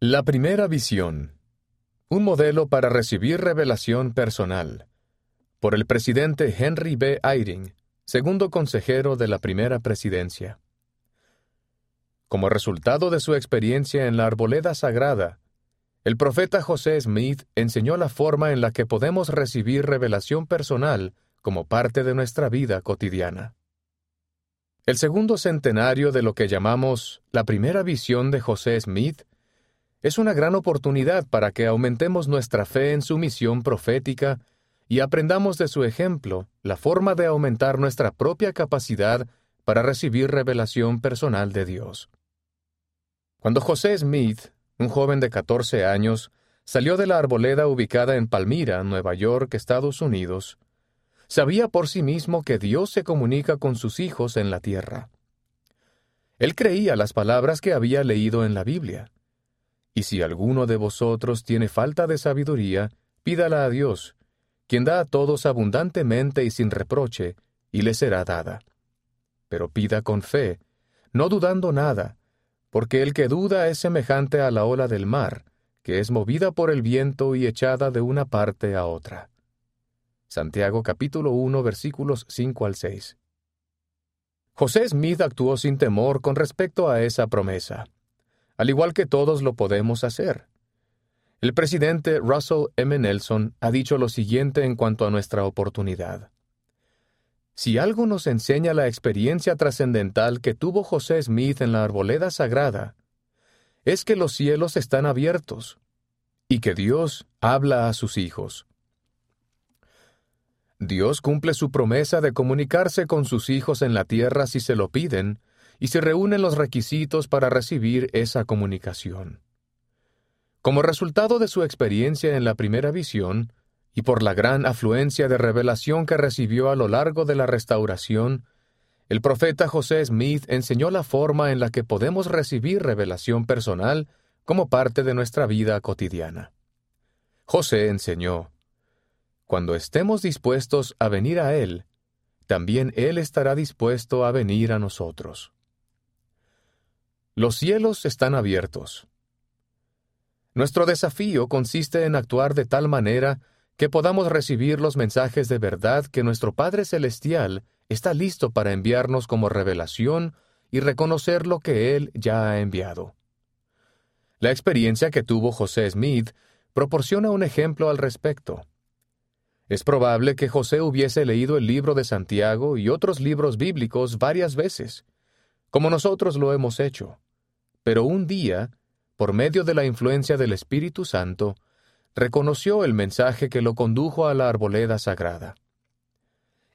La primera visión. Un modelo para recibir revelación personal. Por el presidente Henry B. Eyring, segundo consejero de la primera presidencia. Como resultado de su experiencia en la arboleda sagrada, el profeta José Smith enseñó la forma en la que podemos recibir revelación personal como parte de nuestra vida cotidiana. El segundo centenario de lo que llamamos la primera visión de José Smith es una gran oportunidad para que aumentemos nuestra fe en su misión profética y aprendamos de su ejemplo la forma de aumentar nuestra propia capacidad para recibir revelación personal de Dios. Cuando José Smith, un joven de 14 años, salió de la arboleda ubicada en Palmira, Nueva York, Estados Unidos, sabía por sí mismo que Dios se comunica con sus hijos en la tierra. Él creía las palabras que había leído en la Biblia. Y si alguno de vosotros tiene falta de sabiduría, pídala a Dios, quien da a todos abundantemente y sin reproche, y le será dada. Pero pida con fe, no dudando nada, porque el que duda es semejante a la ola del mar, que es movida por el viento y echada de una parte a otra. Santiago capítulo 1 versículos 5 al 6. José Smith actuó sin temor con respecto a esa promesa, al igual que todos lo podemos hacer. El presidente Russell M. Nelson ha dicho lo siguiente en cuanto a nuestra oportunidad. Si algo nos enseña la experiencia trascendental que tuvo José Smith en la arboleda sagrada, es que los cielos están abiertos y que Dios habla a sus hijos. Dios cumple su promesa de comunicarse con sus hijos en la tierra si se lo piden, y se reúnen los requisitos para recibir esa comunicación. Como resultado de su experiencia en la primera visión, y por la gran afluencia de revelación que recibió a lo largo de la restauración, el profeta José Smith enseñó la forma en la que podemos recibir revelación personal como parte de nuestra vida cotidiana. José enseñó, cuando estemos dispuestos a venir a Él, también Él estará dispuesto a venir a nosotros. Los cielos están abiertos. Nuestro desafío consiste en actuar de tal manera que podamos recibir los mensajes de verdad que nuestro Padre Celestial está listo para enviarnos como revelación y reconocer lo que Él ya ha enviado. La experiencia que tuvo José Smith proporciona un ejemplo al respecto. Es probable que José hubiese leído el libro de Santiago y otros libros bíblicos varias veces, como nosotros lo hemos hecho. Pero un día, por medio de la influencia del Espíritu Santo, reconoció el mensaje que lo condujo a la arboleda sagrada.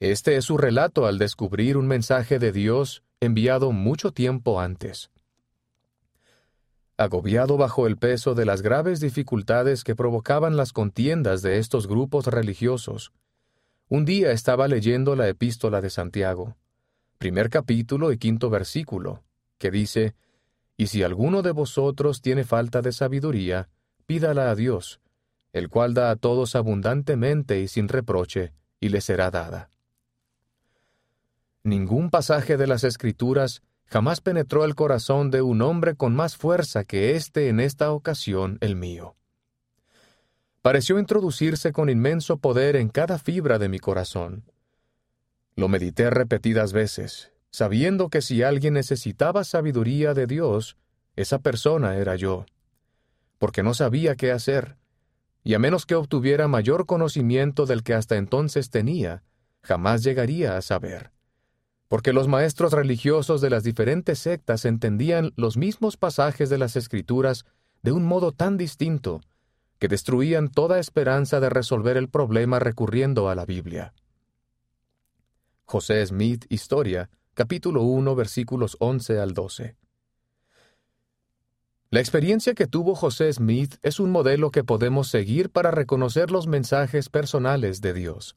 Este es su relato al descubrir un mensaje de Dios enviado mucho tiempo antes. Agobiado bajo el peso de las graves dificultades que provocaban las contiendas de estos grupos religiosos, un día estaba leyendo la epístola de Santiago, primer capítulo y quinto versículo, que dice, Y si alguno de vosotros tiene falta de sabiduría, pídala a Dios, el cual da a todos abundantemente y sin reproche, y le será dada. Ningún pasaje de las Escrituras jamás penetró el corazón de un hombre con más fuerza que éste en esta ocasión el mío. Pareció introducirse con inmenso poder en cada fibra de mi corazón. Lo medité repetidas veces, sabiendo que si alguien necesitaba sabiduría de Dios, esa persona era yo, porque no sabía qué hacer, y a menos que obtuviera mayor conocimiento del que hasta entonces tenía, jamás llegaría a saber porque los maestros religiosos de las diferentes sectas entendían los mismos pasajes de las Escrituras de un modo tan distinto, que destruían toda esperanza de resolver el problema recurriendo a la Biblia. José Smith, Historia, capítulo 1, versículos 11 al 12. La experiencia que tuvo José Smith es un modelo que podemos seguir para reconocer los mensajes personales de Dios.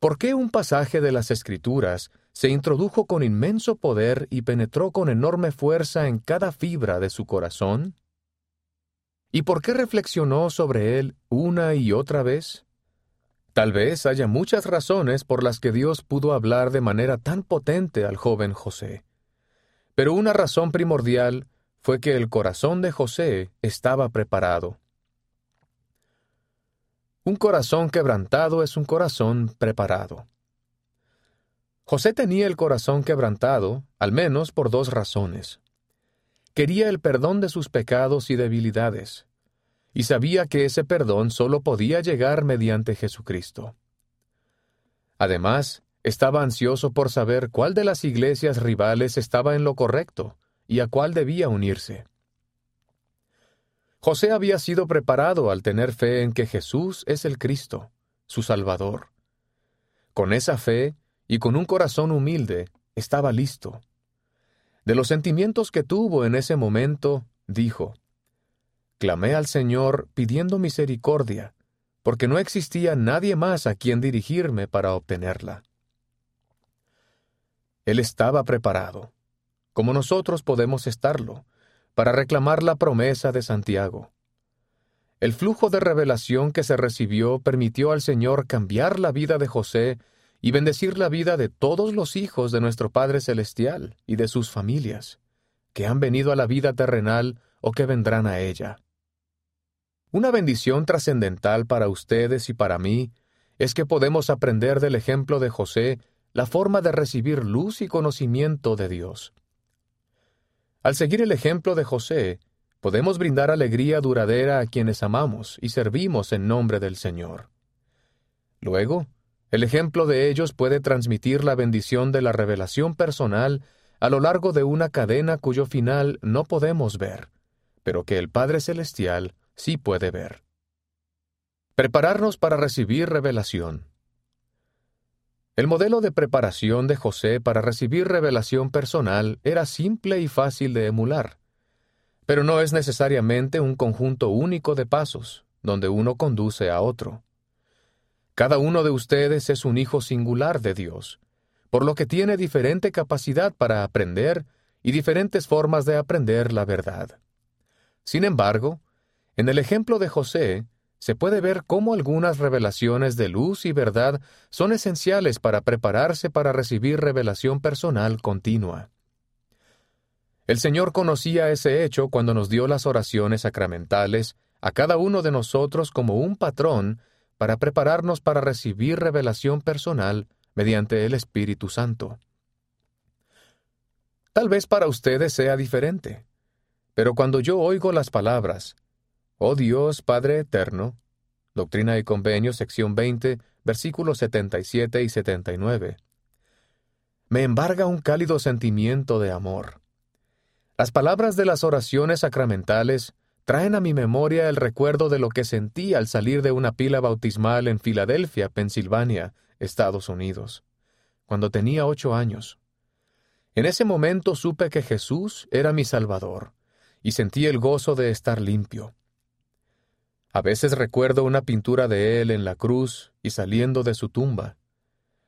¿Por qué un pasaje de las Escrituras se introdujo con inmenso poder y penetró con enorme fuerza en cada fibra de su corazón? ¿Y por qué reflexionó sobre él una y otra vez? Tal vez haya muchas razones por las que Dios pudo hablar de manera tan potente al joven José. Pero una razón primordial fue que el corazón de José estaba preparado. Un corazón quebrantado es un corazón preparado. José tenía el corazón quebrantado, al menos por dos razones. Quería el perdón de sus pecados y debilidades, y sabía que ese perdón solo podía llegar mediante Jesucristo. Además, estaba ansioso por saber cuál de las iglesias rivales estaba en lo correcto y a cuál debía unirse. José había sido preparado al tener fe en que Jesús es el Cristo, su Salvador. Con esa fe y con un corazón humilde, estaba listo. De los sentimientos que tuvo en ese momento, dijo, Clamé al Señor pidiendo misericordia, porque no existía nadie más a quien dirigirme para obtenerla. Él estaba preparado, como nosotros podemos estarlo, para reclamar la promesa de Santiago. El flujo de revelación que se recibió permitió al Señor cambiar la vida de José y bendecir la vida de todos los hijos de nuestro Padre Celestial y de sus familias, que han venido a la vida terrenal o que vendrán a ella. Una bendición trascendental para ustedes y para mí es que podemos aprender del ejemplo de José la forma de recibir luz y conocimiento de Dios. Al seguir el ejemplo de José, podemos brindar alegría duradera a quienes amamos y servimos en nombre del Señor. Luego, el ejemplo de ellos puede transmitir la bendición de la revelación personal a lo largo de una cadena cuyo final no podemos ver, pero que el Padre Celestial sí puede ver. Prepararnos para recibir revelación. El modelo de preparación de José para recibir revelación personal era simple y fácil de emular, pero no es necesariamente un conjunto único de pasos, donde uno conduce a otro. Cada uno de ustedes es un hijo singular de Dios, por lo que tiene diferente capacidad para aprender y diferentes formas de aprender la verdad. Sin embargo, en el ejemplo de José, se puede ver cómo algunas revelaciones de luz y verdad son esenciales para prepararse para recibir revelación personal continua. El Señor conocía ese hecho cuando nos dio las oraciones sacramentales a cada uno de nosotros como un patrón para prepararnos para recibir revelación personal mediante el Espíritu Santo. Tal vez para ustedes sea diferente, pero cuando yo oigo las palabras, Oh Dios Padre Eterno. Doctrina y Convenio, sección 20, versículos 77 y 79. Me embarga un cálido sentimiento de amor. Las palabras de las oraciones sacramentales traen a mi memoria el recuerdo de lo que sentí al salir de una pila bautismal en Filadelfia, Pensilvania, Estados Unidos, cuando tenía ocho años. En ese momento supe que Jesús era mi Salvador, y sentí el gozo de estar limpio. A veces recuerdo una pintura de él en la cruz y saliendo de su tumba.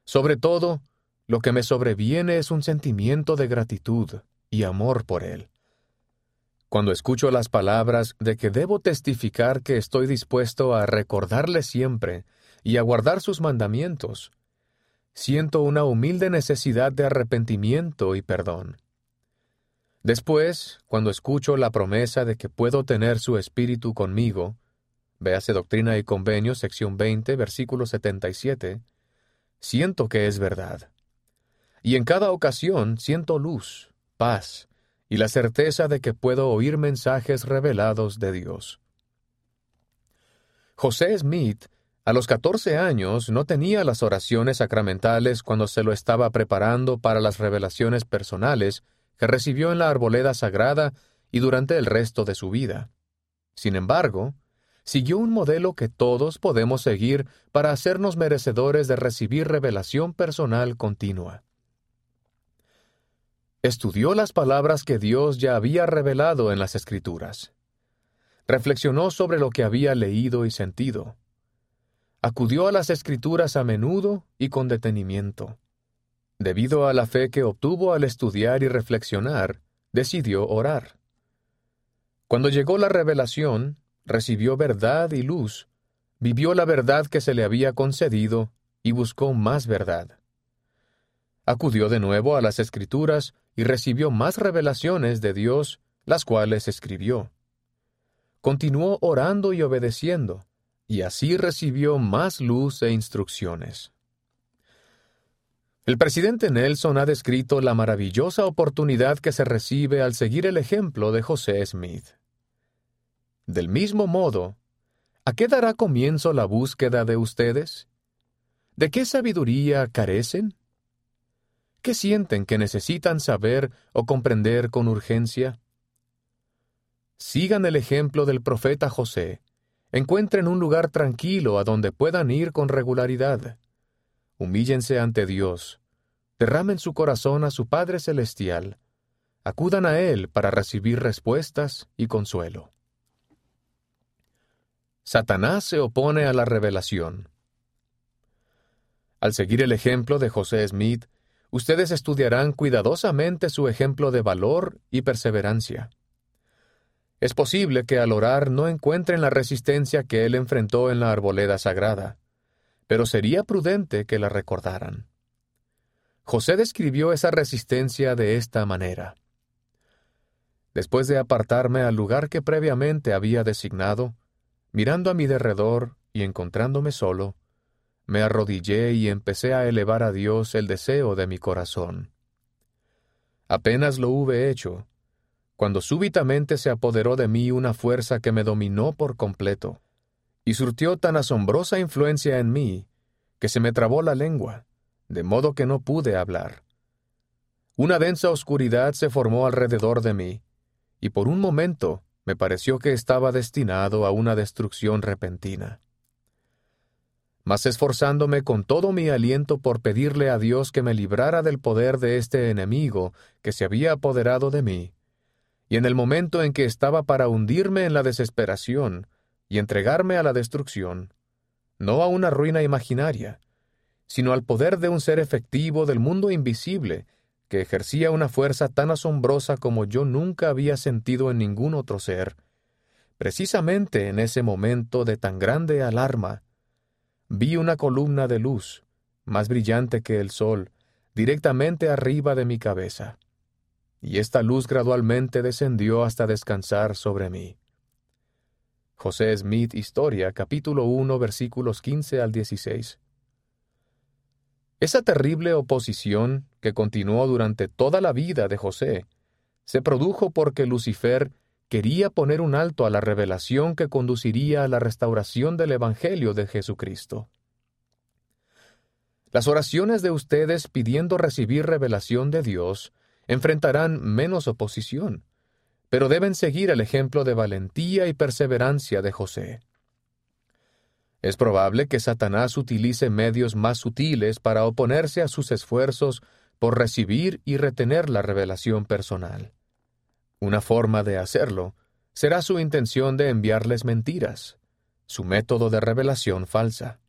Sobre todo, lo que me sobreviene es un sentimiento de gratitud y amor por él. Cuando escucho las palabras de que debo testificar que estoy dispuesto a recordarle siempre y a guardar sus mandamientos, siento una humilde necesidad de arrepentimiento y perdón. Después, cuando escucho la promesa de que puedo tener su espíritu conmigo, véase Doctrina y Convenio, sección 20, versículo 77, siento que es verdad. Y en cada ocasión siento luz, paz y la certeza de que puedo oír mensajes revelados de Dios. José Smith, a los 14 años, no tenía las oraciones sacramentales cuando se lo estaba preparando para las revelaciones personales que recibió en la arboleda sagrada y durante el resto de su vida. Sin embargo, siguió un modelo que todos podemos seguir para hacernos merecedores de recibir revelación personal continua. Estudió las palabras que Dios ya había revelado en las Escrituras. Reflexionó sobre lo que había leído y sentido. Acudió a las Escrituras a menudo y con detenimiento. Debido a la fe que obtuvo al estudiar y reflexionar, decidió orar. Cuando llegó la revelación, recibió verdad y luz, vivió la verdad que se le había concedido y buscó más verdad. Acudió de nuevo a las Escrituras y recibió más revelaciones de Dios, las cuales escribió. Continuó orando y obedeciendo, y así recibió más luz e instrucciones. El presidente Nelson ha descrito la maravillosa oportunidad que se recibe al seguir el ejemplo de José Smith. Del mismo modo, ¿a qué dará comienzo la búsqueda de ustedes? ¿De qué sabiduría carecen? ¿Qué sienten que necesitan saber o comprender con urgencia? Sigan el ejemplo del profeta José. Encuentren un lugar tranquilo a donde puedan ir con regularidad. Humíllense ante Dios. Derramen su corazón a su Padre Celestial. Acudan a Él para recibir respuestas y consuelo. Satanás se opone a la revelación. Al seguir el ejemplo de José Smith, ustedes estudiarán cuidadosamente su ejemplo de valor y perseverancia. Es posible que al orar no encuentren la resistencia que él enfrentó en la arboleda sagrada, pero sería prudente que la recordaran. José describió esa resistencia de esta manera. Después de apartarme al lugar que previamente había designado, mirando a mi derredor y encontrándome solo, me arrodillé y empecé a elevar a Dios el deseo de mi corazón. Apenas lo hube hecho, cuando súbitamente se apoderó de mí una fuerza que me dominó por completo, y surtió tan asombrosa influencia en mí, que se me trabó la lengua, de modo que no pude hablar. Una densa oscuridad se formó alrededor de mí, y por un momento me pareció que estaba destinado a una destrucción repentina. Mas esforzándome con todo mi aliento por pedirle a Dios que me librara del poder de este enemigo que se había apoderado de mí, y en el momento en que estaba para hundirme en la desesperación y entregarme a la destrucción, no a una ruina imaginaria, sino al poder de un ser efectivo del mundo invisible, que ejercía una fuerza tan asombrosa como yo nunca había sentido en ningún otro ser, precisamente en ese momento de tan grande alarma, vi una columna de luz, más brillante que el sol, directamente arriba de mi cabeza y esta luz gradualmente descendió hasta descansar sobre mí. José Smith Historia, capítulo 1, versículos 15 al 16. Esa terrible oposición, que continuó durante toda la vida de José, se produjo porque Lucifer quería poner un alto a la revelación que conduciría a la restauración del Evangelio de Jesucristo. Las oraciones de ustedes pidiendo recibir revelación de Dios enfrentarán menos oposición, pero deben seguir el ejemplo de valentía y perseverancia de José. Es probable que Satanás utilice medios más sutiles para oponerse a sus esfuerzos por recibir y retener la revelación personal. Una forma de hacerlo será su intención de enviarles mentiras, su método de revelación falsa.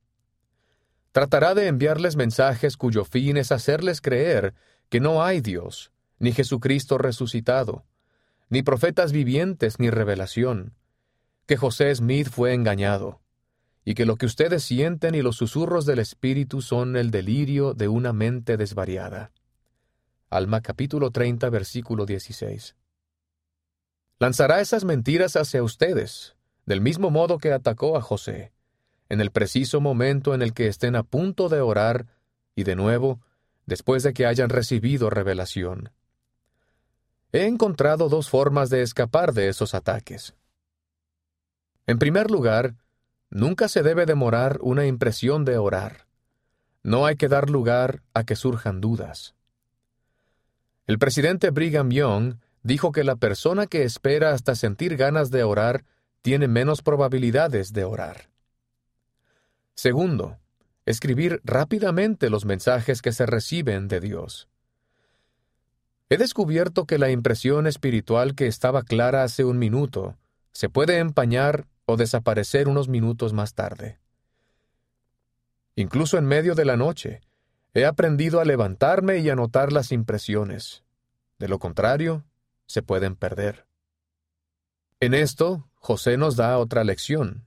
Tratará de enviarles mensajes cuyo fin es hacerles creer que no hay Dios, ni Jesucristo resucitado, ni profetas vivientes ni revelación, que José Smith fue engañado, y que lo que ustedes sienten y los susurros del Espíritu son el delirio de una mente desvariada. Alma capítulo 30 versículo 16. Lanzará esas mentiras hacia ustedes, del mismo modo que atacó a José, en el preciso momento en el que estén a punto de orar, y de nuevo, después de que hayan recibido revelación. He encontrado dos formas de escapar de esos ataques. En primer lugar, nunca se debe demorar una impresión de orar. No hay que dar lugar a que surjan dudas. El presidente Brigham Young dijo que la persona que espera hasta sentir ganas de orar tiene menos probabilidades de orar. Segundo, escribir rápidamente los mensajes que se reciben de Dios. He descubierto que la impresión espiritual que estaba clara hace un minuto se puede empañar o desaparecer unos minutos más tarde. Incluso en medio de la noche, he aprendido a levantarme y anotar las impresiones. De lo contrario, se pueden perder. En esto, José nos da otra lección.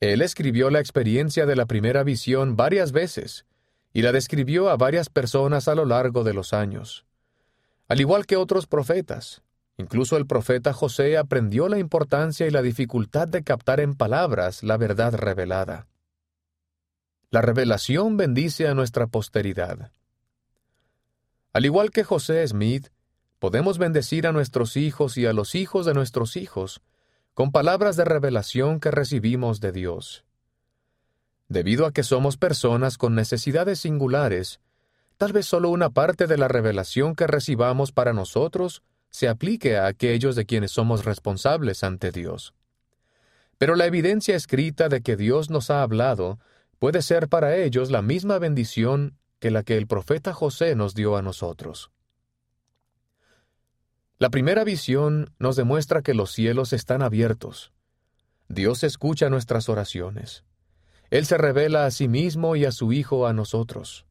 Él escribió la experiencia de la primera visión varias veces y la describió a varias personas a lo largo de los años al igual que otros profetas, Incluso el profeta José aprendió la importancia y la dificultad de captar en palabras la verdad revelada. La revelación bendice a nuestra posteridad. Al igual que José Smith, podemos bendecir a nuestros hijos y a los hijos de nuestros hijos con palabras de revelación que recibimos de Dios. Debido a que somos personas con necesidades singulares, tal vez solo una parte de la revelación que recibamos para nosotros se aplique a aquellos de quienes somos responsables ante Dios. Pero la evidencia escrita de que Dios nos ha hablado puede ser para ellos la misma bendición que la que el profeta José nos dio a nosotros. La primera visión nos demuestra que los cielos están abiertos. Dios escucha nuestras oraciones. Él se revela a sí mismo y a su Hijo a nosotros.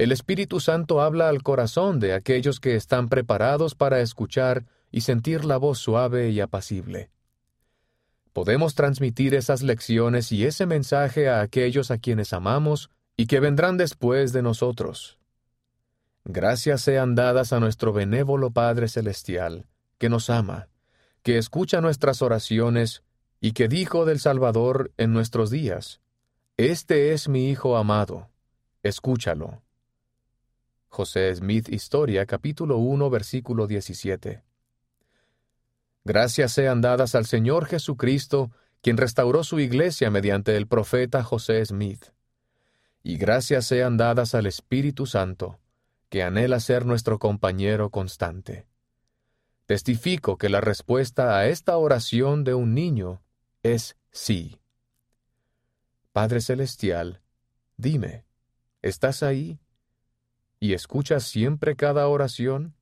El Espíritu Santo habla al corazón de aquellos que están preparados para escuchar y sentir la voz suave y apacible. Podemos transmitir esas lecciones y ese mensaje a aquellos a quienes amamos y que vendrán después de nosotros. Gracias sean dadas a nuestro benévolo Padre Celestial, que nos ama, que escucha nuestras oraciones y que dijo del Salvador en nuestros días, Este es mi Hijo amado, escúchalo. José Smith Historia, capítulo 1, versículo 17. Gracias sean dadas al Señor Jesucristo, quien restauró su iglesia mediante el profeta José Smith. Y gracias sean dadas al Espíritu Santo, que anhela ser nuestro compañero constante. Testifico que la respuesta a esta oración de un niño es sí. Padre Celestial, dime, ¿estás ahí? Y escuchas siempre cada oración?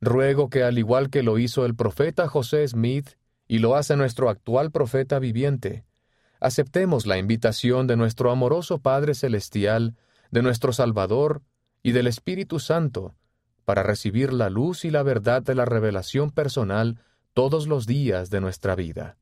Ruego que al igual que lo hizo el profeta José Smith y lo hace nuestro actual profeta viviente, aceptemos la invitación de nuestro amoroso Padre Celestial, de nuestro Salvador y del Espíritu Santo, para recibir la luz y la verdad de la revelación personal todos los días de nuestra vida.